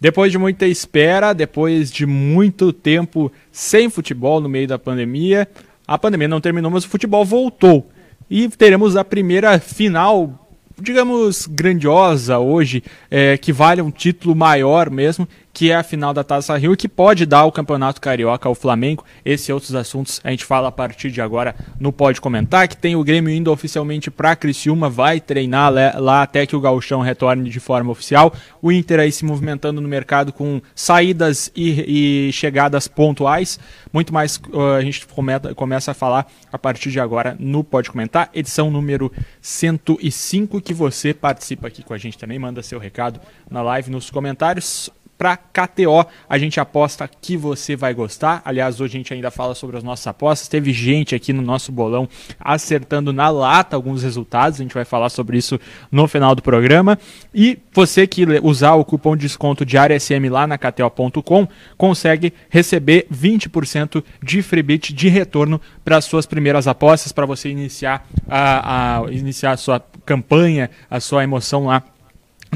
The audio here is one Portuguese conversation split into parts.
Depois de muita espera, depois de muito tempo sem futebol no meio da pandemia, a pandemia não terminou, mas o futebol voltou. E teremos a primeira final digamos, grandiosa hoje, é, que vale um título maior mesmo, que é a final da Taça Rio e que pode dar o Campeonato Carioca ao Flamengo. Esse e outros assuntos a gente fala a partir de agora no Pode Comentar, que tem o Grêmio indo oficialmente para Criciúma, vai treinar lá até que o Gauchão retorne de forma oficial. O Inter aí se movimentando no mercado com saídas e, e chegadas pontuais. Muito mais uh, a gente cometa, começa a falar a partir de agora no Pode Comentar, edição número 105, que você participa aqui com a gente também, manda seu recado na live, nos comentários para KTO. A gente aposta que você vai gostar. Aliás, hoje a gente ainda fala sobre as nossas apostas. Teve gente aqui no nosso bolão acertando na lata alguns resultados. A gente vai falar sobre isso no final do programa. E você que usar o cupom de desconto de SM lá na KTO.com consegue receber 20% de freebit de retorno para as suas primeiras apostas, para você iniciar a, a, iniciar a sua campanha, a sua emoção lá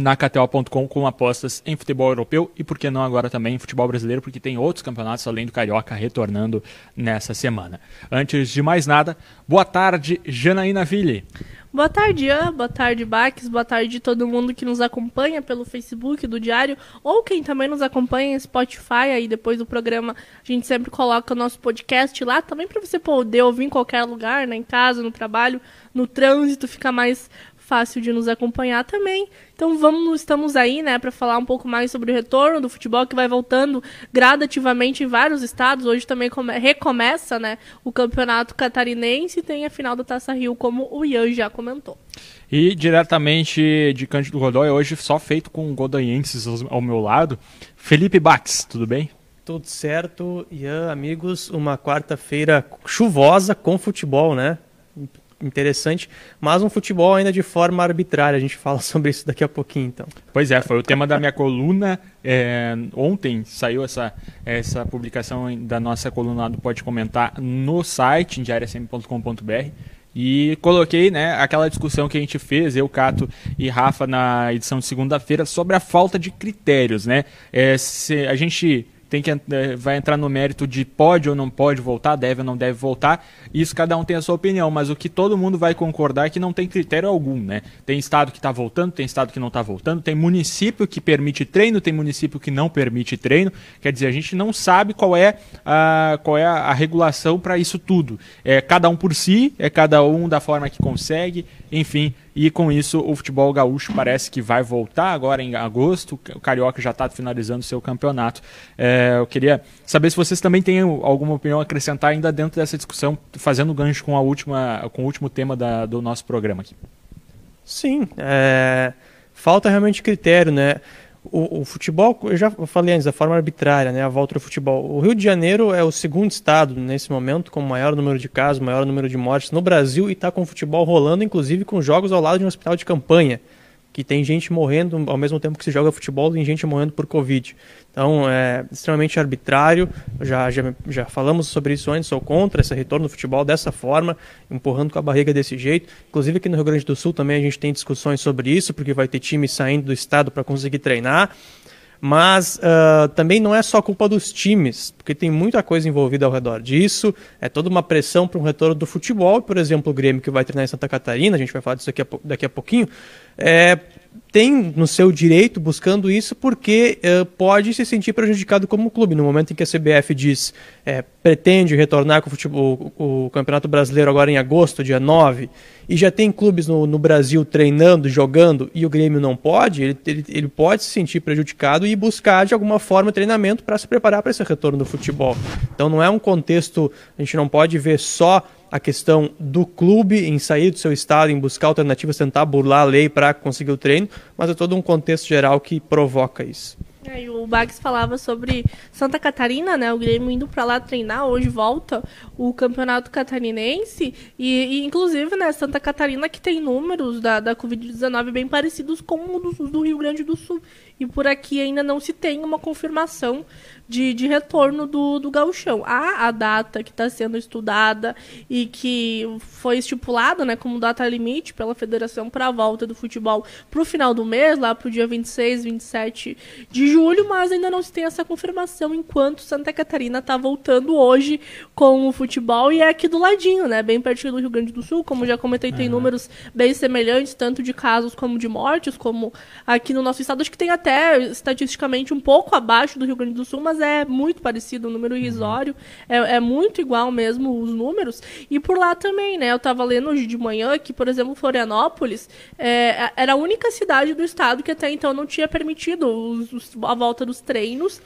na KTO.com com apostas em futebol europeu e por que não agora também em futebol brasileiro, porque tem outros campeonatos além do Carioca retornando nessa semana. Antes de mais nada, boa tarde, Janaína Ville. Boa tarde, Ian. Boa tarde, Bax. Boa tarde todo mundo que nos acompanha pelo Facebook do Diário ou quem também nos acompanha em Spotify. Aí depois do programa a gente sempre coloca o nosso podcast lá também para você poder ouvir em qualquer lugar, né? em casa, no trabalho, no trânsito, fica mais fácil de nos acompanhar também. Então vamos, estamos aí, né, para falar um pouco mais sobre o retorno do futebol que vai voltando gradativamente em vários estados. Hoje também come, recomeça, né, o campeonato catarinense e tem a final da Taça Rio, como o Ian já comentou. E diretamente de Cândido Rodóia, hoje só feito com godoienses ao meu lado, Felipe Bax, tudo bem? Tudo certo, Ian, amigos, uma quarta-feira chuvosa com futebol, né? Interessante, mas um futebol ainda de forma arbitrária. A gente fala sobre isso daqui a pouquinho, então. Pois é, foi o tema da minha coluna. É, ontem saiu essa, essa publicação da nossa coluna do Pode Comentar no site, diariasm.com.br. E coloquei né, aquela discussão que a gente fez, eu, Cato e Rafa, na edição de segunda-feira, sobre a falta de critérios. Né? É, a gente tem que é, vai entrar no mérito de pode ou não pode voltar, deve ou não deve voltar. Isso cada um tem a sua opinião, mas o que todo mundo vai concordar é que não tem critério algum, né? Tem estado que está voltando, tem estado que não está voltando, tem município que permite treino, tem município que não permite treino. Quer dizer, a gente não sabe qual é a, qual é a regulação para isso tudo. É cada um por si, é cada um da forma que consegue, enfim. E com isso, o futebol gaúcho parece que vai voltar agora em agosto. O Carioca já está finalizando seu campeonato. É, eu queria saber se vocês também têm alguma opinião a acrescentar ainda dentro dessa discussão, fazendo gancho com, a última, com o último tema da, do nosso programa aqui. Sim, é, falta realmente critério, né? O, o, futebol, eu já falei antes, da forma arbitrária, né, a volta do futebol. O Rio de Janeiro é o segundo estado nesse momento com o maior número de casos, maior número de mortes no Brasil e está com o futebol rolando, inclusive com jogos ao lado de um hospital de campanha que tem gente morrendo ao mesmo tempo que se joga futebol, tem gente morrendo por Covid. Então é extremamente arbitrário. Já, já, já falamos sobre isso antes, sou contra esse retorno do futebol dessa forma, empurrando com a barriga desse jeito. Inclusive aqui no Rio Grande do Sul também a gente tem discussões sobre isso, porque vai ter time saindo do estado para conseguir treinar. Mas uh, também não é só culpa dos times, porque tem muita coisa envolvida ao redor disso. É toda uma pressão para um retorno do futebol. Por exemplo, o Grêmio que vai treinar em Santa Catarina, a gente vai falar disso daqui a, daqui a pouquinho, é, tem no seu direito buscando isso porque uh, pode se sentir prejudicado como clube. No momento em que a CBF diz é, pretende retornar com o, futebol, o, o, Campeonato Brasileiro agora em agosto, dia 9, e já tem clubes no, no Brasil treinando, jogando, e o Grêmio não pode, ele, ele, ele pode se sentir prejudicado e buscar de alguma forma treinamento para se preparar para esse retorno do futebol. Então não é um contexto, a gente não pode ver só a questão do clube em sair do seu estado, em buscar alternativas, tentar burlar a lei para conseguir o treino, mas é todo um contexto geral que provoca isso. É, o Bags falava sobre Santa Catarina, né? O Grêmio indo para lá treinar. Hoje volta o campeonato catarinense. E, e, inclusive, né, Santa Catarina que tem números da, da Covid-19 bem parecidos com os do, do Rio Grande do Sul. E por aqui ainda não se tem uma confirmação de, de retorno do, do gauchão. Há a data que está sendo estudada e que foi estipulada né, como data limite pela federação para a volta do futebol para o final do mês, lá para o dia 26, 27 de julho, mas ainda não se tem essa confirmação enquanto Santa Catarina está voltando hoje com o futebol e é aqui do ladinho, né? Bem pertinho do Rio Grande do Sul, como já comentei, tem uhum. números bem semelhantes, tanto de casos como de mortes, como aqui no nosso estado. Acho que tem até estatisticamente um pouco abaixo do Rio Grande do Sul, mas é muito parecido, o número irrisório. Uhum. É, é muito igual mesmo os números. E por lá também, né? Eu estava lendo hoje de manhã que, por exemplo, Florianópolis é, era a única cidade do estado que até então não tinha permitido os, os, a volta dos treinos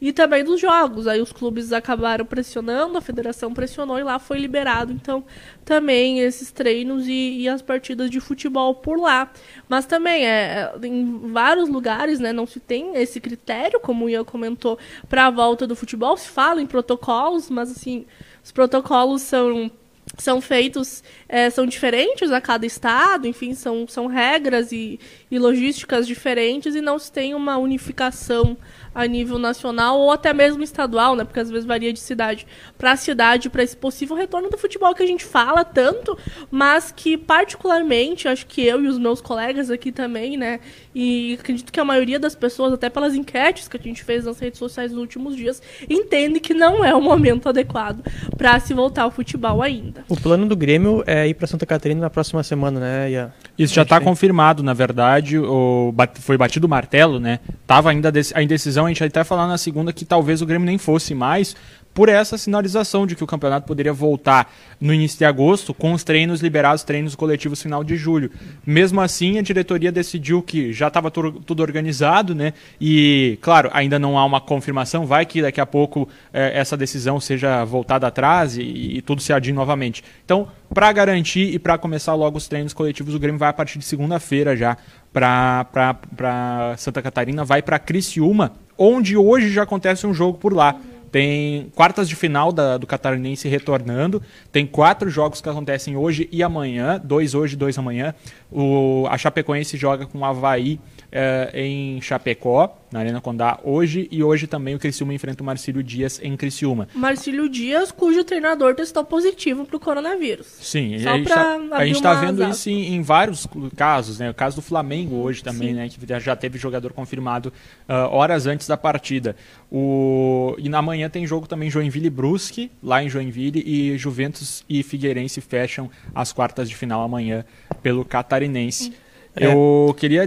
e também dos jogos. Aí os clubes acabaram pressionando, a federação pressionou e lá foi liberado. Então, também esses treinos e, e as partidas de futebol por lá. Mas também, é, em vários lugares, né, não se tem esse critério, como o Ian comentou, para a volta do futebol. Se fala em protocolos, mas assim, os protocolos são são feitos, é, são diferentes a cada estado, enfim, são, são regras e, e logísticas diferentes e não se tem uma unificação a nível nacional ou até mesmo estadual, né? Porque às vezes varia de cidade para cidade para esse possível retorno do futebol que a gente fala tanto, mas que particularmente acho que eu e os meus colegas aqui também, né? E acredito que a maioria das pessoas, até pelas enquetes que a gente fez nas redes sociais nos últimos dias, entende que não é o momento adequado para se voltar ao futebol ainda. O plano do Grêmio é ir para Santa Catarina na próxima semana, né? Isso já está confirmado, na verdade. O, foi batido o martelo, né? Tava ainda a indecisão, a gente até falar na segunda que talvez o Grêmio nem fosse mais, por essa sinalização de que o campeonato poderia voltar no início de agosto com os treinos liberados, treinos coletivos final de julho. Mesmo assim, a diretoria decidiu que já estava tudo organizado, né? E, claro, ainda não há uma confirmação, vai que daqui a pouco é, essa decisão seja voltada atrás e, e tudo se adie novamente. Então, para garantir e para começar logo os treinos coletivos, o Grêmio vai a partir de segunda-feira já para Santa Catarina, vai para Criciúma, onde hoje já acontece um jogo por lá. Tem quartas de final da, do Catarinense retornando. Tem quatro jogos que acontecem hoje e amanhã. Dois hoje, dois amanhã. O, a Chapecoense joga com o Havaí é, em Chapecó, na Arena Condá, hoje. E hoje também o Criciúma enfrenta o Marcílio Dias em Criciúma. Marcílio Dias, cujo treinador testou positivo para o coronavírus. Sim, Só a gente está tá vendo isso em, em, vários casos. Né? O caso do Flamengo hoje também, né? que já teve jogador confirmado uh, horas antes da partida. O... E na manhã tem jogo também Joinville e Brusque, lá em Joinville, e Juventus e Figueirense fecham as quartas de final amanhã pelo Catarinense. É. Eu queria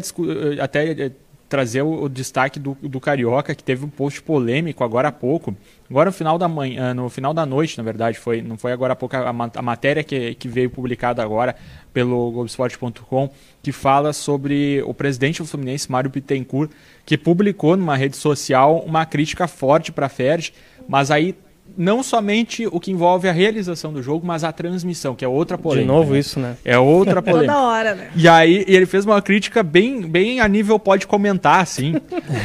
até eh, trazer o, destaque do, do, Carioca, que teve um post polêmico agora há pouco. Agora no final da manhã, no final da noite, na verdade, foi, não foi agora há pouco a, a matéria que, que veio publicada agora pelo Globoesporte.com, que fala sobre o presidente do Fluminense, Mário Bittencourt, que publicou numa rede social uma crítica forte para a mas aí não somente o que envolve a realização do jogo, mas a transmissão, que é outra polêmica. De novo né? isso, né? É outra polêmica. Toda hora, né? E aí ele fez uma crítica bem, bem a nível pode comentar, assim.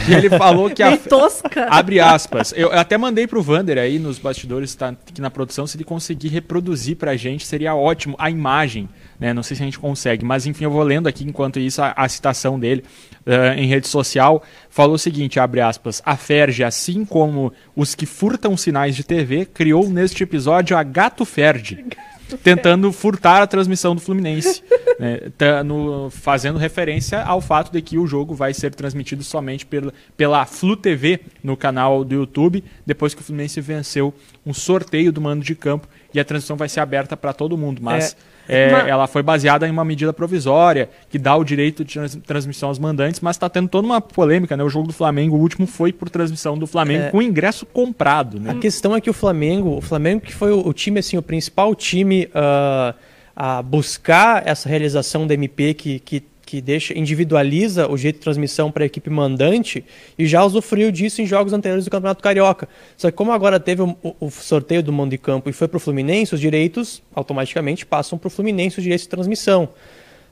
e ele falou que a... tosca. Abre aspas. Eu até mandei pro Vander aí nos bastidores, tá aqui na produção, se ele conseguir reproduzir pra gente, seria ótimo a imagem. Né? Não sei se a gente consegue, mas enfim, eu vou lendo aqui enquanto isso a, a citação dele uh, em rede social. Falou o seguinte, abre aspas, a Ferge, assim como os que furtam sinais de TV, criou neste episódio a Gato Ferdi tentando furtar a transmissão do Fluminense, né, tá no, fazendo referência ao fato de que o jogo vai ser transmitido somente pela, pela Flu TV no canal do YouTube, depois que o Fluminense venceu um sorteio do mando de campo e a transmissão vai ser aberta para todo mundo, mas... É é, mas... Ela foi baseada em uma medida provisória que dá o direito de trans transmissão aos mandantes, mas está tendo toda uma polêmica, né? O jogo do Flamengo, o último, foi por transmissão do Flamengo é... com ingresso comprado, né? A questão é que o Flamengo, o Flamengo que foi o, o time, assim, o principal time uh, a buscar essa realização da MP que, que que deixa individualiza o jeito de transmissão para a equipe mandante e já usufruiu disso em jogos anteriores do Campeonato Carioca. Só que como agora teve o, o sorteio do mando de campo e foi para o Fluminense, os direitos automaticamente passam para o Fluminense os direitos de transmissão.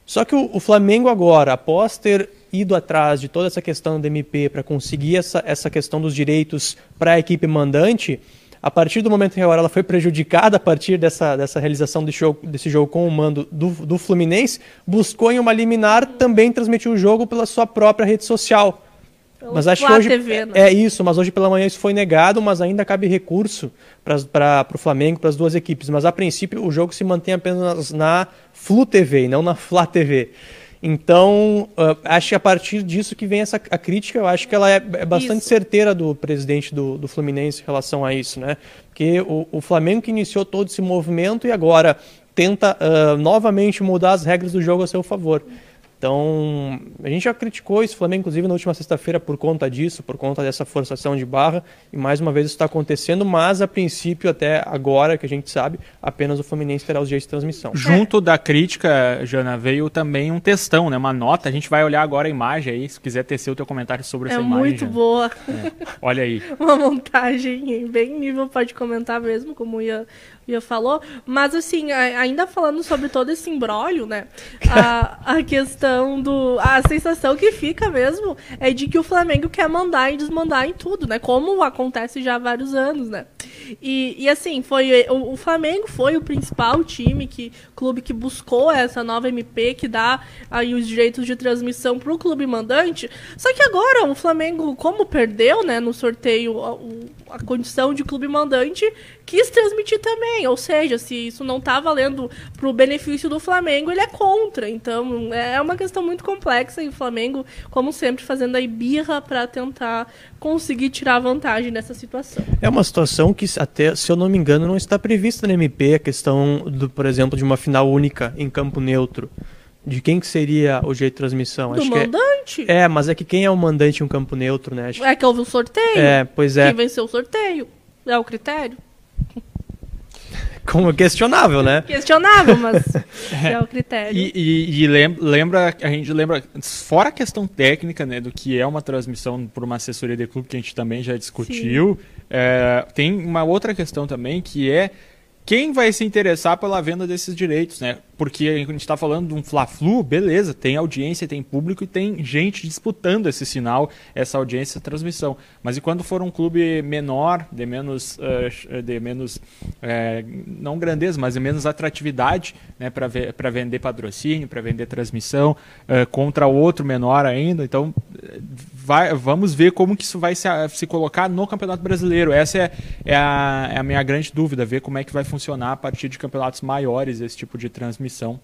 Só que o, o, Flamengo agora, após ter ido atrás de toda essa questão do MP para conseguir essa, essa questão dos direitos para a equipe mandante, a partir do momento em que agora ela foi prejudicada a partir dessa, dessa realização desse jogo, desse jogo com o mando do, do Fluminense, buscou em uma liminar também transmitir o jogo pela sua própria rede social. Pelo mas acho que hoje TV, né? é isso, mas hoje pela manhã isso foi negado, mas ainda cabe recurso para o Flamengo, para as duas equipes. Mas a princípio o jogo se mantém apenas na Flu TV e não na Flá TV. Então, uh, acho que a partir disso que vem essa a crítica, eu acho que ela é, é bastante isso. certeira do presidente do, do Fluminense em relação a isso, né? Porque o, o Flamengo que iniciou todo esse movimento e agora tenta uh, novamente mudar as regras do jogo a seu favor. Então, a gente já criticou esse Flamengo, inclusive, na última sexta-feira por conta disso, por conta dessa forçação de barra, e mais uma vez isso está acontecendo, mas a princípio, até agora que a gente sabe, apenas o Fluminense terá os dias de transmissão. Junto da crítica, Jana, veio também um textão, né? uma nota, a gente vai olhar agora a imagem aí, se quiser tecer o teu comentário sobre é essa imagem. É muito boa. É. Olha aí. uma montagem bem nível, pode comentar mesmo, como ia Ia falou, mas assim, ainda falando sobre todo esse embrólio, né? A, a questão do. A sensação que fica mesmo é de que o Flamengo quer mandar e desmandar em tudo, né? Como acontece já há vários anos, né? E, e assim, foi o, o Flamengo foi o principal time, que clube que buscou essa nova MP, que dá aí os direitos de transmissão para o clube mandante. Só que agora o Flamengo, como perdeu, né, no sorteio a, a condição de clube mandante, quis transmitir também. Ou seja, se isso não está valendo para o benefício do Flamengo, ele é contra. Então é uma questão muito complexa e o Flamengo, como sempre, fazendo aí birra para tentar conseguir tirar vantagem nessa situação. É uma situação que até, se eu não me engano, não está prevista na MP a questão do, por exemplo, de uma final única em campo neutro. De quem que seria o jeito de transmissão? Do Acho mandante. É, é, mas é que quem é o mandante em um campo neutro, né? Acho... É que houve um sorteio. É, pois é. Quem venceu o sorteio. É o critério. Como questionável, né? Questionável, mas é o critério. E, e, e, lembra, a gente lembra, fora a questão técnica, né, do que é uma transmissão por uma assessoria de clube, que a gente também já discutiu, é, tem uma outra questão também que é quem vai se interessar pela venda desses direitos, né? Porque a gente está falando de um Fla-Flu, beleza, tem audiência, tem público e tem gente disputando esse sinal, essa audiência, essa transmissão. Mas e quando for um clube menor, de menos, uh, de menos uh, não grandeza, mas de menos atratividade, né, para vender patrocínio, para vender transmissão, uh, contra outro menor ainda, então vai, vamos ver como que isso vai se, se colocar no Campeonato Brasileiro. Essa é, é, a, é a minha grande dúvida, ver como é que vai funcionar a partir de campeonatos maiores esse tipo de transmissão.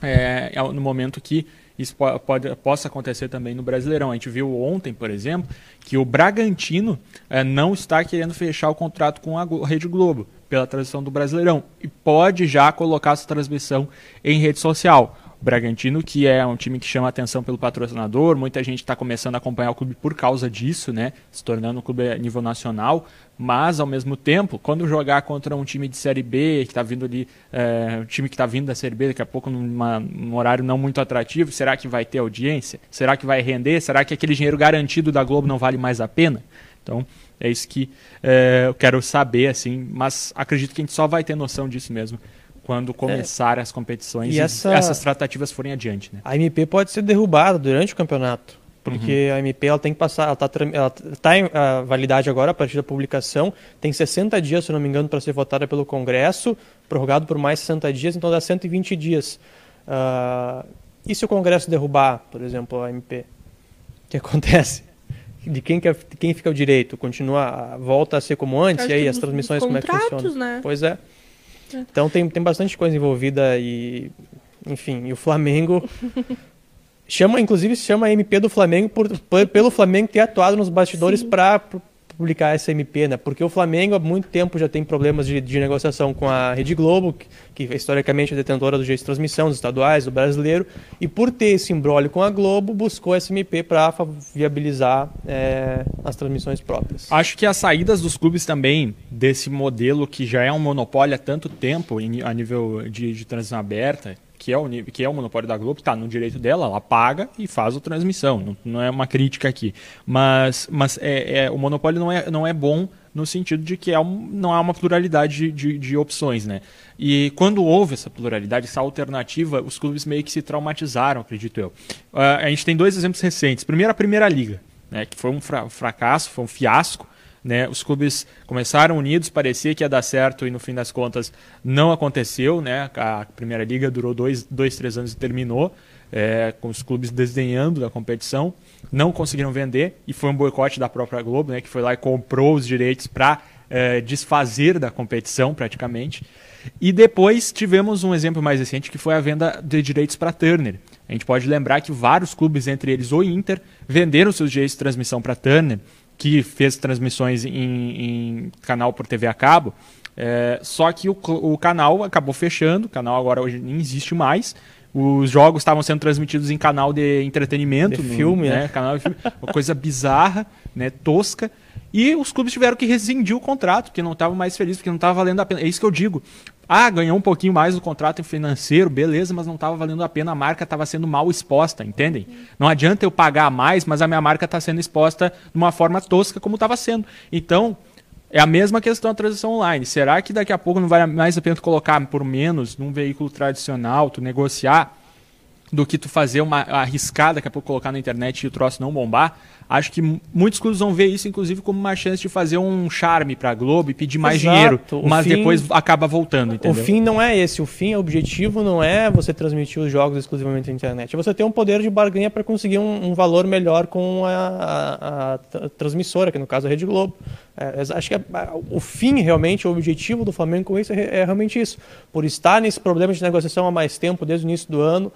É, é no momento que isso pode, pode, possa acontecer também no Brasileirão. A gente viu ontem, por exemplo, que o Bragantino é, não está querendo fechar o contrato com a Rede Globo pela transmissão do Brasileirão e pode já colocar essa transmissão em rede social. Bragantino, que é um time que chama atenção pelo patrocinador, muita gente está começando a acompanhar o clube por causa disso, né? Se tornando um clube a nível nacional, mas ao mesmo tempo, quando jogar contra um time de Série B, que está vindo ali, é, um time que está vindo da Série B daqui a pouco num horário não muito atrativo, será que vai ter audiência? Será que vai render? Será que aquele dinheiro garantido da Globo não vale mais a pena? Então, é isso que é, eu quero saber, assim, mas acredito que a gente só vai ter noção disso mesmo quando começar é. as competições e, e essa... essas tratativas forem adiante. Né? A MP pode ser derrubada durante o campeonato, porque uhum. a MP ela tem que passar, ela está tá em a validade agora a partir da publicação, tem 60 dias, se não me engano, para ser votada pelo Congresso, prorrogado por mais 60 dias, então dá 120 dias. Uh, e se o Congresso derrubar, por exemplo, a MP? O que acontece? De quem, que, de quem fica o direito? Continua, volta a ser como antes? e aí as transmissões como é que funcionam? Né? Pois é. Então tem, tem bastante coisa envolvida e, enfim, e o Flamengo chama, inclusive, se chama MP do Flamengo por, por, pelo Flamengo ter atuado nos bastidores para publicar essa MP, né? Porque o Flamengo há muito tempo já tem problemas de, de negociação com a Rede Globo, que, que historicamente é detentora do jeito de transmissão dos estaduais, do brasileiro, e por ter esse embrólio com a Globo, buscou essa MP para viabilizar é, as transmissões próprias. Acho que as saídas dos clubes também desse modelo que já é um monopólio há tanto tempo a nível de, de transmissão aberta, que é o, que é o monopólio da Globo, está no direito dela, ela paga e faz a transmissão. Não, não é uma crítica aqui. Mas, mas é, é, o monopólio não é, não é bom no sentido de que é um, não há uma pluralidade de, de, de, opções, né? E quando houve essa pluralidade, essa alternativa, os clubes meio que se traumatizaram, acredito eu. Uh, a gente tem dois exemplos recentes. Primeiro, a Primeira Liga, né, que foi um fra fracasso, foi um fiasco. Né? Os clubes começaram unidos, parecia que ia dar certo e no fim das contas não aconteceu. Né? A Primeira Liga durou dois, dois três anos e terminou, é, com os clubes desdenhando da competição. Não conseguiram vender e foi um boicote da própria Globo, né? que foi lá e comprou os direitos para é, desfazer da competição praticamente. E depois tivemos um exemplo mais recente que foi a venda de direitos para Turner. A gente pode lembrar que vários clubes, entre eles o Inter, venderam seus direitos de transmissão para Turner, que fez transmissões em, em, canal por TV a cabo. É, só que o, o, canal acabou fechando, o canal agora hoje nem existe mais. Os jogos estavam sendo transmitidos em canal de entretenimento, de no, filme, né? né? Canal de filme, uma coisa bizarra, né? Tosca. E os clubes tiveram que rescindir o contrato, porque não estavam mais felizes, porque não estava valendo a pena. É isso que eu digo. Ah, ganhou um pouquinho mais o contrato financeiro, beleza, mas não estava valendo a pena, a marca estava sendo mal exposta, entendem? Não adianta eu pagar mais, mas a minha marca está sendo exposta de uma forma tosca como estava sendo. Então, é a mesma questão da transição online. Será que daqui a pouco não vale mais a pena colocar por menos num veículo tradicional, tu negociar, do que tu fazer uma arriscada, daqui a pouco colocar na internet e o troço não bombar? Acho que muitos clubes vão ver isso, inclusive, como uma chance de fazer um charme para a Globo e pedir mais Exato. dinheiro, o mas fim, depois acaba voltando, entendeu? O fim não é esse. O fim, o objetivo não é você transmitir os jogos exclusivamente na internet. É você ter um poder de barganha para conseguir um, um, valor melhor com a, a, a, transmissora, que no caso é a Rede Globo. É, acho que é, o fim, realmente, o objetivo do Flamengo com isso é, é realmente isso. Por estar nesse problema de negociação há mais tempo, desde o início do ano,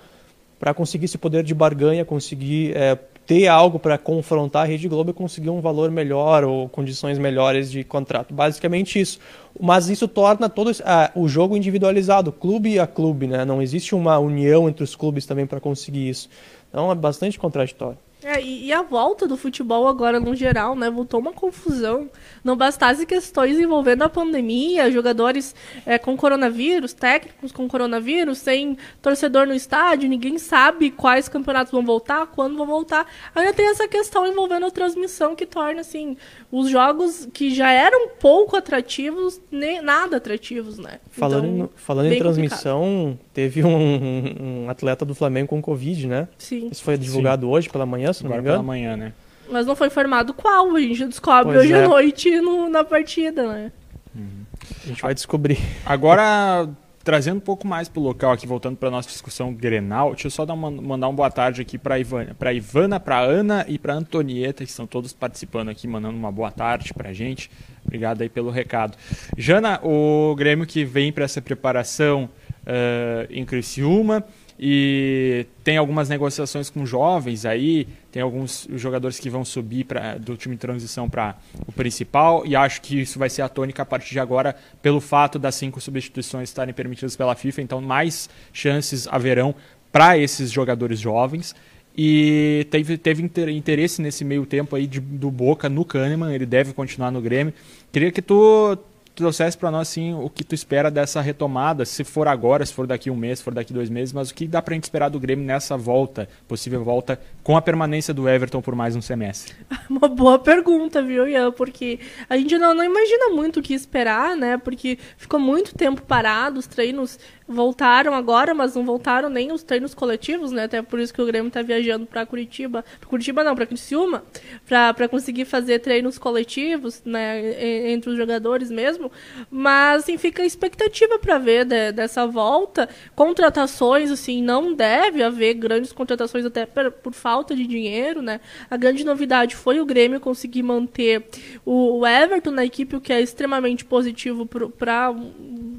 para conseguir esse poder de barganha, conseguir é, ter algo para confrontar a Rede Globo e conseguir um valor melhor ou condições melhores de contrato. Basicamente isso. Mas isso torna todo ah, o jogo individualizado, clube a clube, né? Não existe uma união entre os clubes também para conseguir isso. Então é bastante contraditório. É, e, e, a volta do futebol agora, no geral, né, voltou uma confusão. Não bastasse questões envolvendo a pandemia, jogadores é, com coronavírus, técnicos com coronavírus, sem torcedor no estádio, ninguém sabe quais campeonatos vão voltar, quando vão voltar. Ainda tem essa questão envolvendo a transmissão que torna, assim, os jogos que já eram pouco atrativos, nem nada atrativos, né? Falando, então, em, falando em transmissão, complicado. teve um, um, atleta do Flamengo com Covid, né? Sim. Isso foi divulgado Sim. hoje pela manhã manhã, se não me engano. pela manhã, né? Mas não foi informado qual, a gente descobre pois hoje é. à noite no, na partida, né? Uhum. A gente vai descobrir. Agora, trazendo um pouco mais pro local aqui, voltando para nossa discussão Grenal, deixa eu só dar uma, mandar uma boa tarde aqui para Ivana, para Ivana, para Ana e para Antonieta, que estão todos participando aqui, mandando uma boa tarde pra gente. Obrigado aí pelo recado. Jana, o Grêmio que vem para essa preparação uh, em Criciúma, e tem algumas negociações com jovens aí, tem alguns jogadores que vão subir pra, do time de transição para o principal, e acho que isso vai ser a tônica a partir de agora, pelo fato das cinco substituições estarem permitidas pela FIFA, então mais chances haverão para esses jogadores jovens. E teve, teve interesse nesse meio tempo aí de, do Boca no Kahneman, ele deve continuar no Grêmio. Queria que tu trouxesse para nós assim o que tu espera dessa retomada, se for agora, se for daqui um mês, se for daqui dois meses, mas o que dá para gente esperar do Grêmio nessa volta, possível volta, com a permanência do Everton por mais um semestre? Uma boa pergunta, viu, Ian? Porque a gente não, não imagina muito o que esperar, né? Porque ficou muito tempo parado, os treinos voltaram agora, mas não voltaram nem os treinos coletivos, né? Até por isso que o Grêmio está viajando para Curitiba, pra Curitiba não, para Criciúma, para conseguir fazer treinos coletivos, né, entre os jogadores mesmo. Mas assim, fica a expectativa para ver de, dessa volta, contratações assim, não deve haver grandes contratações até por, por, falta de dinheiro, né? A grande novidade foi o Grêmio conseguir manter o, o Everton na equipe, o que é extremamente positivo para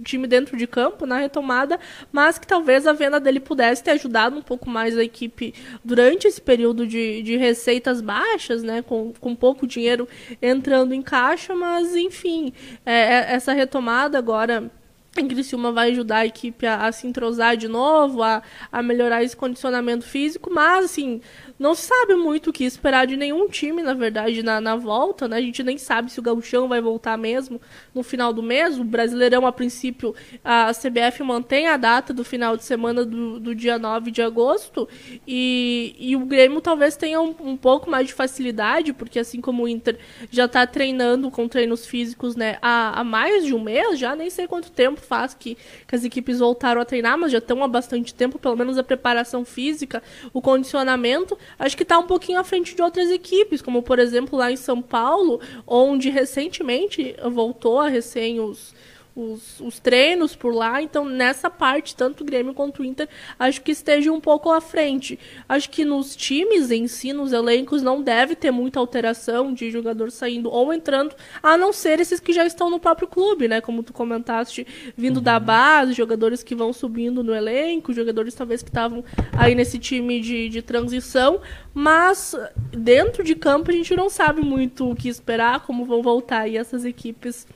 time dentro de campo na retomada mas que talvez a venda dele pudesse ter ajudado um pouco mais a equipe durante esse período de, de receitas baixas, né, com, com pouco dinheiro entrando em caixa, mas enfim, é, é essa retomada agora em Criciúma vai ajudar a equipe a, a, se entrosar de novo, a, a melhorar esse condicionamento físico, mas assim, não se sabe muito o que esperar de nenhum time, na verdade, na, na volta, né? A gente nem sabe se o Gauchão vai voltar mesmo no final do mês. O Brasileirão, a princípio, a CBF mantém a data do final de semana do, do dia 9 de agosto. E, e o Grêmio talvez tenha um, um pouco mais de facilidade, porque assim como o Inter já está treinando com treinos físicos né, há, há mais de um mês, já nem sei quanto tempo faz que, que as equipes voltaram a treinar, mas já estão há bastante tempo, pelo menos a preparação física, o condicionamento acho que está um pouquinho à frente de outras equipes, como por exemplo lá em São Paulo, onde recentemente voltou a recém os, os, os, treinos por lá. Então, nessa parte, tanto o Grêmio quanto o Inter, acho que esteja um pouco à frente. Acho que nos times em si, nos elencos, não deve ter muita alteração de jogador saindo ou entrando, a não ser esses que já estão no próprio clube, né? Como tu comentaste, vindo uhum. da base, jogadores que vão subindo no elenco, jogadores talvez que estavam aí nesse time de, de transição. Mas dentro de campo a gente não sabe muito o que esperar, como vão voltar aí essas equipes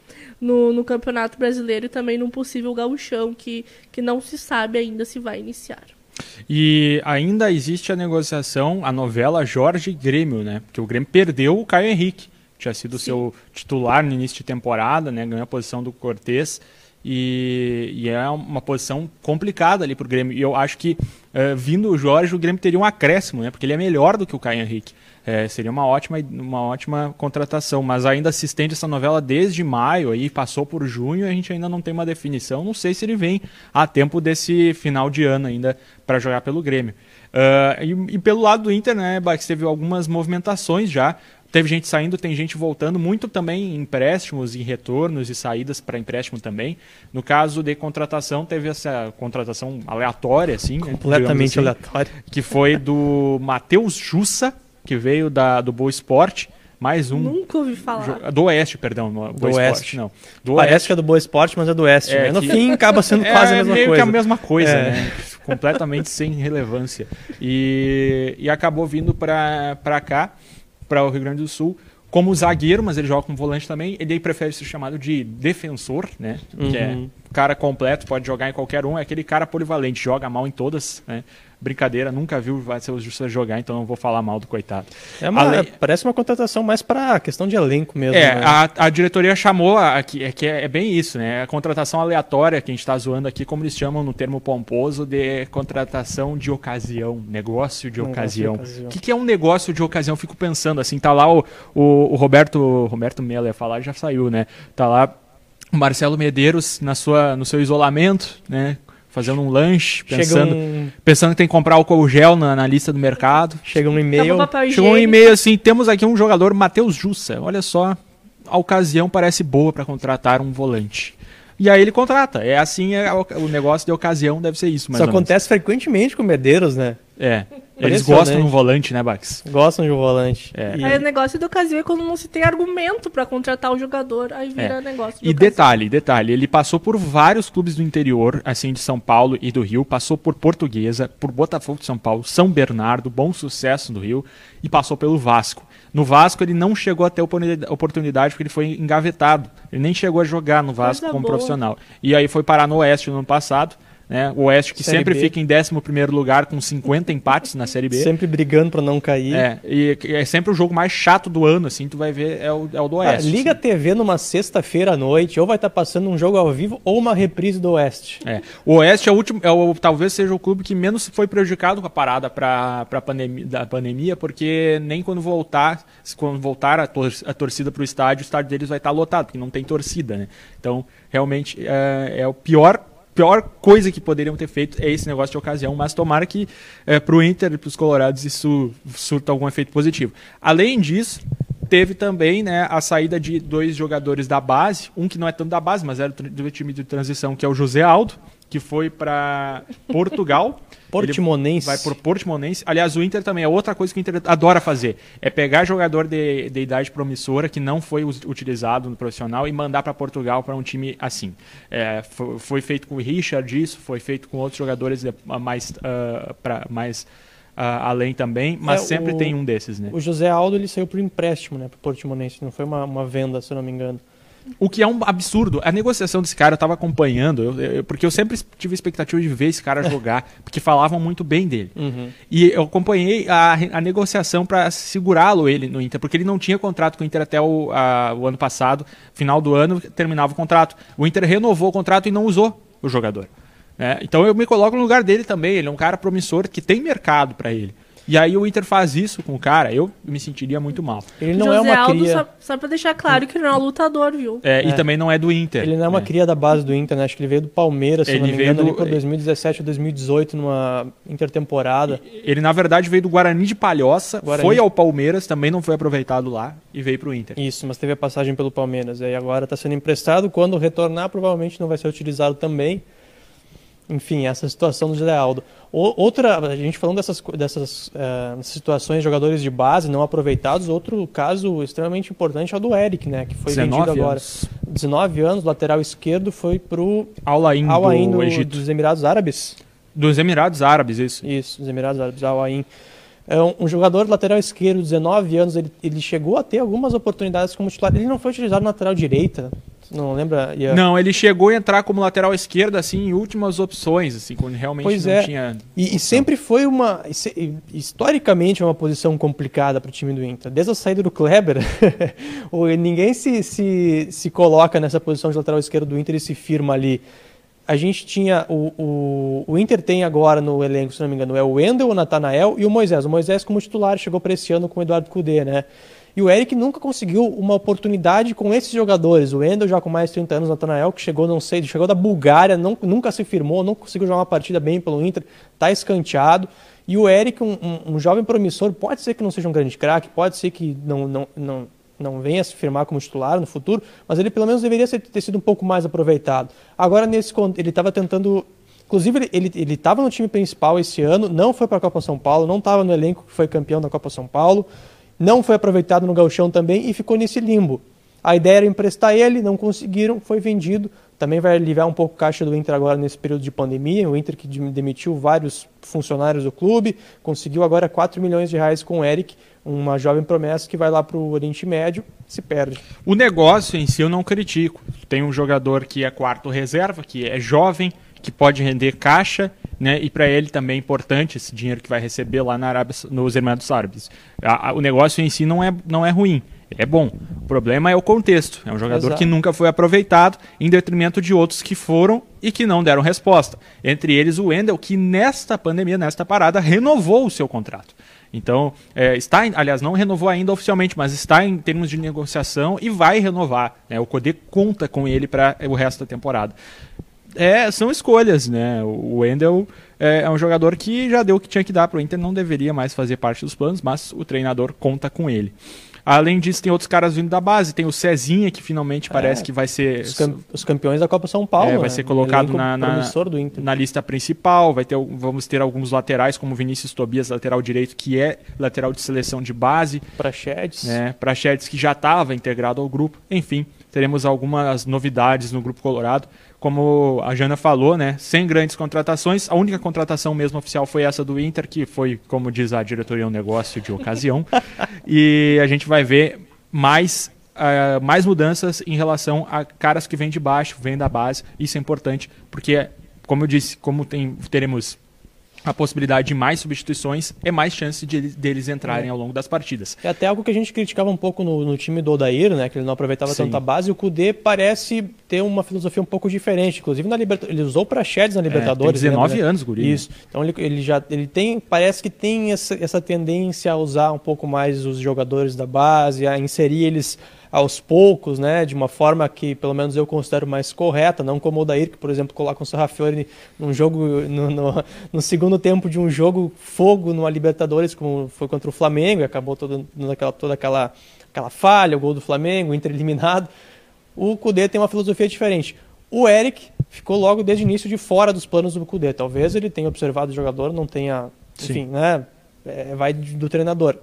no, no Campeonato Brasileiro e também num possível gauchão que, que não se sabe ainda se vai iniciar. E ainda existe a negociação, a novela Jorge Grêmio, né? Porque o Grêmio perdeu o Caio Henrique, tinha sido Sim. seu titular no início de temporada, né? Ganhou a posição do Cortez. E, e, é uma posição complicada ali para o Grêmio. E eu acho que, uh, vindo o Jorge, o Grêmio teria um acréscimo, né? Porque ele é melhor do que o Caio Henrique. É, seria uma ótima, uma ótima contratação, mas ainda se estende essa novela desde maio, aí passou por junho, a gente ainda não tem uma definição. Não sei se ele vem a tempo desse final de ano ainda para jogar pelo Grêmio. Uh, e, e, pelo lado do Inter, né, Bax, teve algumas movimentações já. Teve gente saindo, tem gente voltando, muito também em empréstimos e retornos e saídas para empréstimo também. No caso de contratação, teve essa contratação aleatória, assim. Né, Completamente assim, aleatória. Que foi do Matheus Jussa, que veio da, do Boa Esporte. Mais um. Nunca ouvi falar. Do Oeste, perdão. Do Boa Oeste. Esporte, não. Do Parece Oeste. que é do Boa Esporte, mas é do Oeste. É, né? No que... fim, acaba sendo é, quase a mesma meio coisa. Que a mesma coisa, é. né? Completamente sem relevância. E, e acabou vindo para cá, para o Rio Grande do Sul, como zagueiro, mas ele joga como volante também. Ele prefere ser chamado de defensor, né? Uhum. Que é uhum. cara completo, pode jogar em qualquer um. É aquele cara polivalente, joga mal em todas, né? Brincadeira, nunca viu o Marcelo Justa jogar, então não vou falar mal do coitado. É uma, Ale... Parece uma contratação mais para questão de elenco mesmo. É, né? a, a, diretoria chamou, aqui, é, que é, é, bem isso, né? A contratação aleatória, que a gente está zoando aqui, como eles chamam no termo pomposo, de contratação de ocasião, negócio de negócio ocasião. O que, que, é um negócio de ocasião? Eu fico pensando assim, tá lá o, o, o Roberto, Roberto Melo ia falar, já saiu, né? Tá lá o Marcelo Medeiros na sua, no seu isolamento, né? Fazendo um lanche, pensando, um... pensando que tem que comprar álcool gel na, na lista do mercado. Chega um e-mail. Chegou um e-mail assim, temos aqui um jogador, Matheus Jussa. Olha só, a ocasião parece boa para contratar um volante. E aí ele contrata. É assim, é, o negócio de ocasião deve ser isso. Isso acontece frequentemente com Medeiros, né? É. Eles gostam de um volante, né, Bax? Gostam de um volante. É. E... Aí o negócio do ocasião é quando não se tem argumento para contratar o jogador, aí vira é. negócio. e detalhe, detalhe, ele passou por vários clubes do interior, assim, de São Paulo e do Rio, passou por Portuguesa, por Botafogo de São Paulo, São Bernardo, Bom Sucesso do Rio e passou pelo Vasco. No Vasco ele não chegou a ter oportunidade porque ele foi engavetado. Ele nem chegou a jogar no Vasco Coisa como boa. profissional. E aí foi parar no Oeste no ano passado né? O Oeste que série sempre B. fica em 11 lugar com 50 empates na Série B. Sempre brigando para não cair. É, e é sempre o jogo mais chato do ano, assim, tu vai ver, é o, é o do Oeste. Ah, liga assim. TV numa sexta-feira à noite, ou vai estar tá passando um jogo ao vivo, ou uma reprise do Oeste. É. O Oeste é o último, é o, talvez seja o clube que menos foi prejudicado com a parada para a pandemia, da pandemia, porque nem quando voltar, quando voltar a, tor a torcida para o estádio, o estádio deles vai estar tá lotado, porque não tem torcida, né? Então, realmente, é, é o pior pior coisa que poderiam ter feito é esse negócio de ocasião, mas tomara que é, para o Inter e para os Colorados isso surta algum efeito positivo. Além disso, teve também né, a saída de dois jogadores da base, um que não é tanto da base, mas era do time de transição, que é o José Aldo, que foi para Portugal. Portimonense. Ele vai por Portimonense. Aliás, o Inter também é outra coisa que o Inter adora fazer. É pegar jogador de, de idade promissora que não foi utilizado no profissional e mandar para Portugal para um time assim. É, foi, foi, feito com o Richard isso, foi feito com outros jogadores mais, uh, pra, mais uh, além também, mas é, sempre o, tem um desses, né? O José Aldo ele saiu por empréstimo, né, para Portimonense, não foi uma, uma venda, se eu não me engano. O que é um absurdo. A negociação desse cara eu tava acompanhando, eu, eu, porque eu sempre tive a expectativa de ver esse cara jogar, porque falavam muito bem dele. Uhum. E eu acompanhei a, a negociação para segurá-lo ele no Inter, porque ele não tinha contrato com o Inter até o, a, o ano passado, final do ano terminava o contrato. O Inter renovou o contrato e não usou o jogador. É, então eu me coloco no lugar dele também. Ele é um cara promissor que tem mercado para ele. E aí o Inter faz isso com o cara, eu me sentiria muito mal. Ele não José é uma Aldo, cria. só, só pra deixar claro que ele não é um lutador, viu? É, E É. também não é do Inter. Ele não é uma né? cria da base do Inter, né? Acho que ele veio do Palmeiras, se Ele não me veio engano, ali do- por 2017 ou 2018, numa intertemporada. Ele, na verdade, veio do Guarani de Palhoça, Guarani. foi ao Palmeiras, também não foi aproveitado lá e veio pro Inter. Isso, mas teve a passagem pelo Palmeiras. Aí agora está sendo emprestado. Quando retornar, provavelmente não vai ser utilizado também. Enfim, essa situação do José Aldo. O- outra, a gente falando dessas, dessas eh, situações de jogadores de base não aproveitados, outro caso extremamente importante é o do Eric, né? Que foi vendido agora. anos. 19 anos, lateral esquerdo, foi pro Al Ain Al Ain do do- Egito. dos Emirados Árabes. Dos Emirados Árabes, isso. Isso, dos Emirados Árabes, Al Ain. É um, um jogador lateral esquerdo, 19 anos, ele, ele chegou a ter algumas oportunidades como titular. Ele não foi utilizado na lateral direita, não lembra? Não, ele chegou a entrar como lateral esquerdo, assim, em últimas opções, assim, quando realmente Pois não é. tinha... E, e sempre foi uma. Historicamente, é uma posição complicada para o time do Inter. Desde a saída do Kleber, ninguém se, se, se coloca nessa posição de lateral esquerdo do Inter e se firma ali. A gente tinha. O, o, o Inter tem agora no elenco, se não me engano, é o Wendel, o Natanael e o Moisés. O Moisés, como titular, chegou para esse ano com o Eduardo Cudê, né? E o Eric nunca conseguiu uma oportunidade com esses jogadores. O Wendel já com mais de 30 anos, Natanael, que chegou, não sei, chegou da Bulgária, não, nunca se firmou, não conseguiu jogar uma partida bem pelo Inter, tá escanteado. E o Eric, um, um- um jovem promissor, pode ser que não seja um grande craque, pode ser que não, não, não, não venha a se firmar como titular no futuro, mas ele pelo menos deveria ter sido um pouco mais aproveitado. Agora, nesse ele estava tentando. Inclusive, ele estava no time principal esse ano, não foi para a Copa São Paulo, não estava no elenco que foi campeão da Copa São Paulo, não foi aproveitado no Gauchão também e ficou nesse limbo. A ideia era emprestar ele, não conseguiram, foi vendido. Também vai aliviar um pouco o caixa do Inter agora nesse período de pandemia. O Inter que dem- demitiu vários funcionários do clube, conseguiu agora 4 milhões de reais com o Eric, uma jovem promessa que vai lá para o Oriente Médio, se perde. O negócio em si eu não critico. Tem um jogador que é quarto reserva, que é jovem, que pode render caixa, né? E para ele também é importante esse dinheiro que vai receber lá na Arábia, nos Emirados Árabes. A- a- o negócio em si não é, não é ruim, ele é bom. O problema é o contexto. É um jogador Exato. que nunca foi aproveitado, em detrimento de outros que foram e que não deram resposta. Entre eles o Wendel, que nesta pandemia, nesta parada, renovou o seu contrato. Então, é, está, aliás, não renovou ainda oficialmente, mas está em termos de negociação e vai renovar. né? O Codê conta com ele para o resto da temporada. É, são escolhas, né? O Wendel é, é um jogador que já deu o que tinha que dar para o Inter, não deveria mais fazer parte dos planos, mas o treinador conta com ele. Além disso, tem outros caras vindo da base. Tem o Cezinha, que finalmente parece que vai ser Os, cam- os campeões da Copa São Paulo. é, vai né? ser colocado na, na, na lista principal. Vai ter, vamos ter alguns laterais, como Vinícius Tobias, lateral direito, que é lateral de seleção de base. Para Chedes. Né? Prachetes, que já estava integrado ao grupo. Enfim, teremos algumas novidades no Grupo Colorado. Como a Jana falou, né? sem grandes contratações. A única contratação mesmo oficial foi essa do Inter, que foi, como diz a diretoria, um negócio de ocasião. e a gente vai ver mais, ah, mais mudanças em relação a caras que vêm de baixo, vêm da base. Isso é importante, porque, como eu disse, como tem, teremos a possibilidade de mais substituições, é mais chance de, deles entrarem ao longo das partidas. É até algo que a gente criticava um pouco no, no time do Odair, né? Que ele não aproveitava Sim. tanto a base. O Kudê parece ter uma filosofia um pouco diferente. Inclusive, na Liberta ele usou para Chedes na Libertadores. tem 19 lembra, né? anos, guri, né? Isso. Então ele, ele já ele tem, parece que tem essa, essa tendência a usar um pouco mais os jogadores da base, a inserir eles aos poucos, né? De uma forma que pelo menos eu considero mais correta, não como o Odair, que por exemplo coloca o Sarrafiore num jogo no, no, no segundo tempo de um jogo fogo numa Libertadores, como foi contra o Flamengo, e acabou toda aquela, toda aquela, aquela falha, o gol do Flamengo, o Inter eliminado. O Cudê tem uma filosofia diferente. O Eric ficou logo desde o início de fora dos planos do Cudê. Talvez ele tenha observado o jogador, não tenha, enfim, né? É, vai do treinador.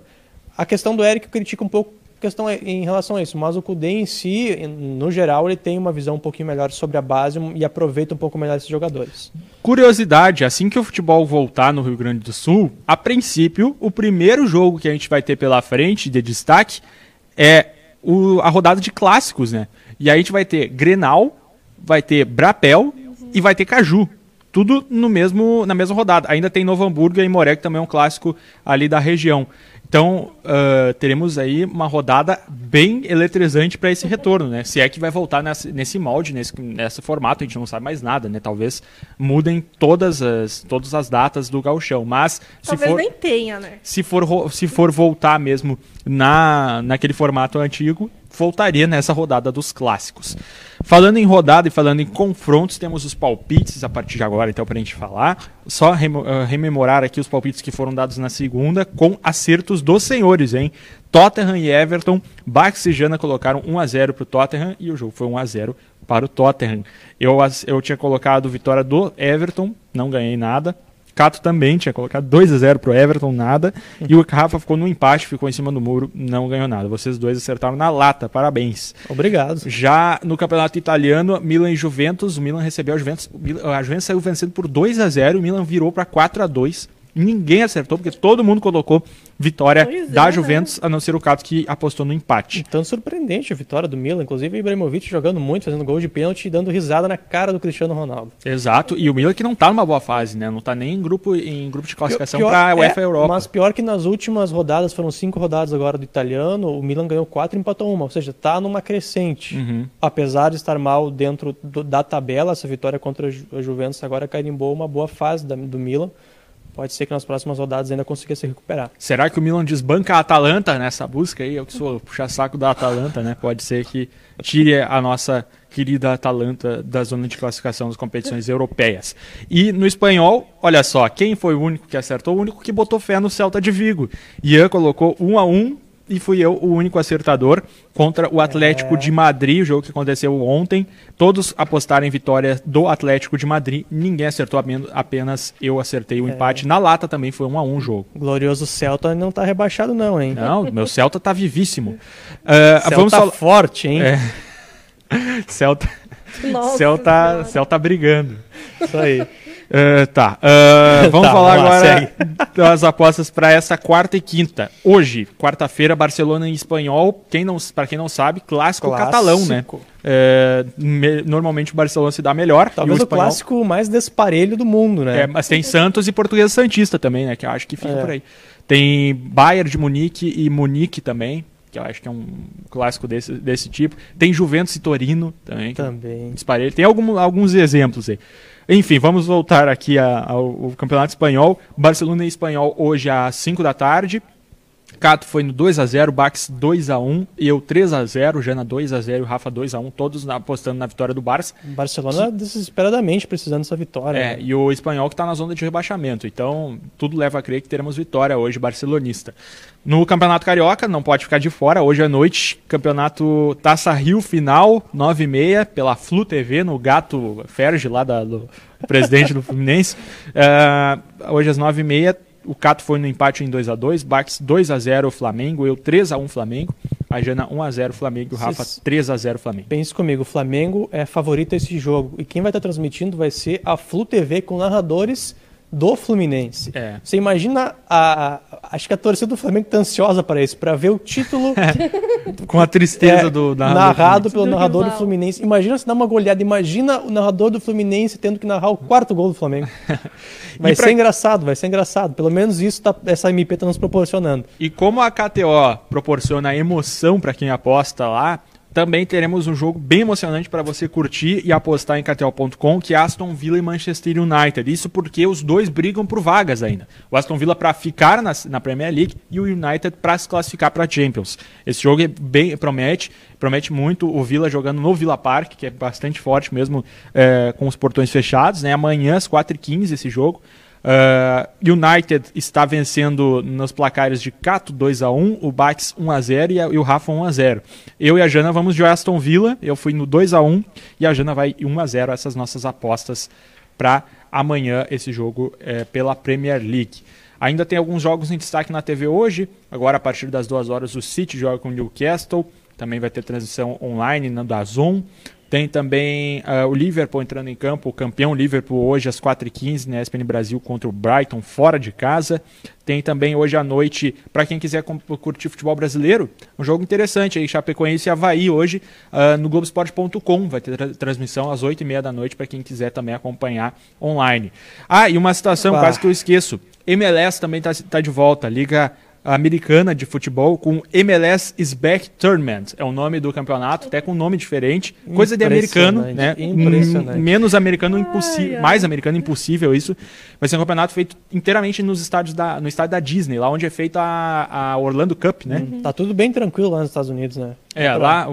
A questão do Eric eu critico um pouco questão é em relação a isso, mas o Cudê em si, no geral, ele tem uma visão um pouquinho melhor sobre a base e aproveita um pouco melhor esses jogadores. Curiosidade, assim que o futebol voltar no Rio Grande do Sul, a princípio, o primeiro jogo que a gente vai ter pela frente de destaque é o- a rodada de clássicos, né? E aí a gente vai ter Grenal, vai ter Brapel e vai ter Caju. Tudo no mesmo, na mesma rodada. Ainda tem Novo Hamburgo e Moré, que também é um clássico ali da região. Então, ah, teremos aí uma rodada bem eletrizante para esse retorno, né? Se é que vai voltar nesse, nesse molde, nesse, nesse formato, a gente não sabe mais nada, né? Talvez mudem todas as, todas as datas do gauchão, mas se Talvez for, nem tenha, né? Se for, se for voltar mesmo na, naquele formato antigo, voltaria nessa rodada dos clássicos. Falando em rodada e falando em confrontos, temos os palpites a partir de agora, então, para a gente falar. Só eh, rememorar aqui os palpites que foram dados na segunda, com acertos dos senhores, hein? Tottenham e Everton, Bax e Jana colocaram 1 a 0 para o Tottenham e o jogo foi 1 a 0 para o Tottenham. Eu, eu tinha colocado vitória do Everton, não ganhei nada. Cato também tinha colocado 2 a 0 pro Everton, nada. E o Rafa ficou no empate, ficou em cima do muro, não ganhou nada. Vocês dois acertaram na lata, parabéns. Obrigado. Já no campeonato italiano, Milan e Juventus, o Milan recebeu a Juventus, a Juventus saiu vencendo por 2 a 0 o Milan virou para 4 a 2 Ninguém acertou, porque todo mundo colocou vitória pois da é, Juventus, né? a não ser o Cato que apostou no empate. Então surpreendente a vitória do Milan, inclusive o Ibrahimovic jogando muito, fazendo gol de pênalti e dando risada na cara do Cristiano Ronaldo. Exato, e o Milan que não tá numa boa fase, né? Não tá nem em grupo, em grupo de classificação para a UEFA é, Europa. Mas pior que nas últimas rodadas, foram cinco rodadas agora do italiano, o Milan ganhou quatro e empatou uma, ou seja, tá numa crescente. Uhum. Apesar de estar mal dentro do, da tabela, essa vitória contra a Juventus agora carimbou uma boa fase da, do Milan pode ser que nas próximas rodadas ainda consiga se recuperar. Será que o Milan desbanca a Atalanta nessa busca aí? Eu que sou puxa saco da Atalanta, né? Pode ser que tire a nossa querida Atalanta da zona de classificação das competições europeias. E no espanhol, olha só, quem foi o único que acertou? O único que botou fé no Celta de Vigo. Ian colocou 1 a 1 e fui eu o único acertador contra o Atlético é. de Madrid, o jogo que aconteceu ontem. Todos apostaram em vitória do Atlético de Madrid, ninguém acertou, apenas eu acertei o é. empate. Na lata também foi um a um jogo. Glorioso Celta não tá rebaixado não, hein? Não, meu Celta tá vivíssimo. Uh, Celta vamos falar... forte, hein? É. Celta... Nossa, Celta, Celta brigando. Isso aí. Uh, tá. Uh, vamos tá, falar vamos agora segue. das apostas para essa quarta e quinta. Hoje, quarta-feira, Barcelona em espanhol. Quem não, para quem não sabe, clássico, clássico. catalão, né? É, me, normalmente o Barcelona se dá melhor. Talvez o, espanhol... o, clássico mais desparelho do mundo, né? É, mas tem Santos e Portuguesa Santista também, né? Que eu acho que fica é. por aí. Tem Bayern de Munique e Munique também que eu acho que é um clássico desse, desse tipo. Tem Juventus e Torino também. Também. Disparelho. Tem algum, alguns exemplos aí. Enfim, vamos voltar aqui ao, ao Campeonato Espanhol. Barcelona e Espanhol hoje às 5 da tarde. Cato foi no 2 a 0 Bax 2 a 1 eu 3 a 0 Jana 2 a 0 e Rafa 2 a 1 todos apostando na vitória do Barça. Barcelona que... desesperadamente precisando dessa vitória. É, né? e o espanhol que está na zona de rebaixamento. Então, tudo leva a crer que teremos vitória hoje barcelonista. No Campeonato Carioca, não pode ficar de fora, hoje à noite, Campeonato Taça Rio Final, 9 e meia, pela Flu TV, no Gato Ferge, lá da, do presidente do Fluminense. Uh, hoje às 9 e meia, o Cato foi no empate em 2 a 2 Bax 2 a 0 Flamengo, eu 3 a 1 Flamengo, a Jana 1 a 0 Flamengo e o Rafa 3 a 0 Flamengo. Pense comigo, o Flamengo é favorito a esse jogo e quem vai estar transmitindo vai ser a Flu TV com narradores do Fluminense. É. Você imagina a, a, acho que a torcida do Flamengo está ansiosa para isso, para ver o título com a tristeza é, do narrador narrado pelo do narrador rival. do Fluminense. Imagina se dá uma goleada, imagina o narrador do Fluminense tendo que narrar o quarto gol do Flamengo. Vai pra... ser engraçado, vai ser engraçado. Pelo menos isso tá, essa MP está nos proporcionando. E como a KTO proporciona emoção para quem aposta lá, também teremos um jogo bem emocionante para você curtir e apostar em KTO.com, que é Aston Villa e Manchester United. Isso porque os dois brigam por vagas ainda. O Aston Villa para ficar na, na, Premier League e o United para se classificar para Champions. Esse jogo é bem promete, promete muito o Villa jogando no Villa Park, que é bastante forte mesmo é, com os portões fechados. Né? Amanhã às 4h15 esse jogo. Uh, United está vencendo nos placares de Cato 2 a 1 o Bax 1 a 0 e, e, o Rafa 1 a 0 Eu e a Jana vamos de Aston Villa, eu fui no 2 a 1 e a Jana vai 1 a 0 essas nossas apostas para amanhã esse jogo é, pela Premier League. Ainda tem alguns jogos em destaque na TV hoje. Agora, a partir das duas horas, o City joga com o Newcastle. Também vai ter transmissão online na Dazon. Tem também uh, o Liverpool entrando em campo, o campeão Liverpool hoje às 4h15 na ESPN Brasil contra o Brighton, fora de casa. Tem também hoje à noite, para quem quiser curtir futebol brasileiro, um jogo interessante aí, Chapecoense e Havaí hoje uh, no Globoesporte.com. Vai ter tra transmissão às 8h30 da noite para quem quiser também acompanhar online. Ah, e uma situação quase que eu esqueço. MLS também está tá de volta, Liga americana de futebol com MLS is Back Tournament. É o nome do campeonato, até com um nome diferente. Coisa de americano, né? Impressionante. Menos americano impossível, mais americano impossível isso. Vai ser um campeonato feito inteiramente nos estádios da, no estádio da Disney, lá onde é feita a, a Orlando Cup, né? Uhum. Tá tudo bem tranquilo lá nos Estados Unidos, né? É, lá o,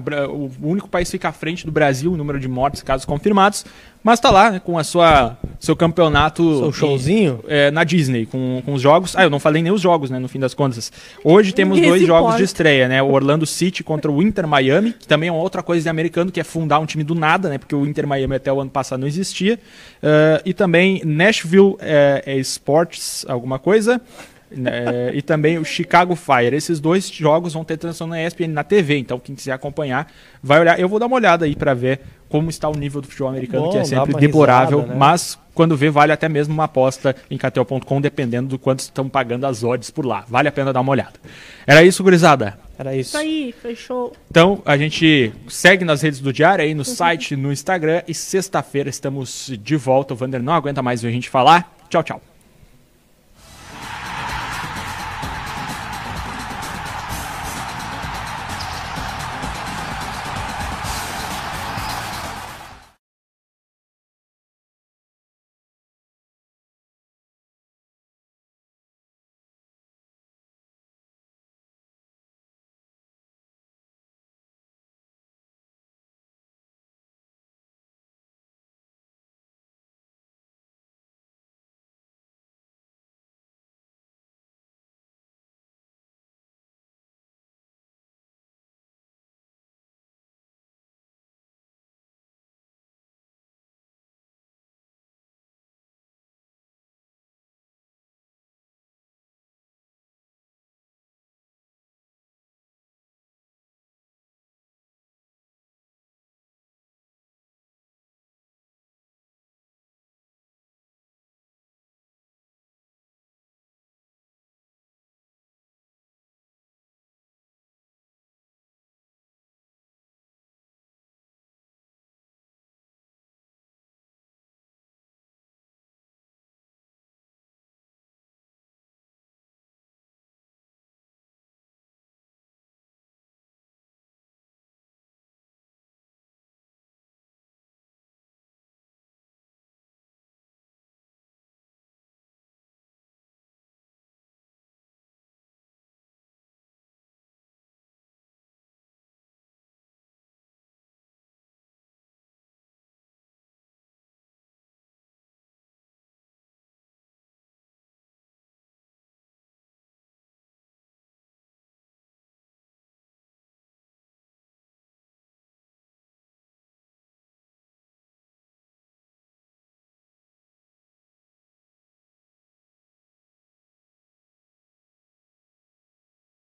o, único país fica à frente do Brasil, o número de mortes, casos confirmados, mas tá lá né, com a sua seu campeonato seu showzinho é, na Disney com, com os jogos. Ah, eu não falei nem os jogos, né, no fim das contas. Hoje temos dois jogos de estreia, né? O Orlando City contra o Inter Miami, que também é uma outra coisa de americano, que é fundar um time do nada, né? Porque o Inter Miami até o ano passado não existia. Uh, e também Nashville é, é Sports, alguma coisa. É, e também o Chicago Fire. Esses dois jogos vão ter transmissão na ESPN na TV, então quem quiser acompanhar vai olhar. Eu vou dar uma olhada aí para ver como está o nível do futebol americano, Bom, que é sempre deplorável, risada, né? mas quando vê vale até mesmo uma aposta em KTO.com, dependendo do quanto estão pagando as odds por lá. Vale a pena dar uma olhada. Era isso, gurizada? Era isso. Isso aí, fechou. Então, a gente segue nas redes do Diário aí, no uhum. site, no Instagram, e sexta-feira estamos de volta. O Vander não aguenta mais ver a gente falar. Tchau, tchau.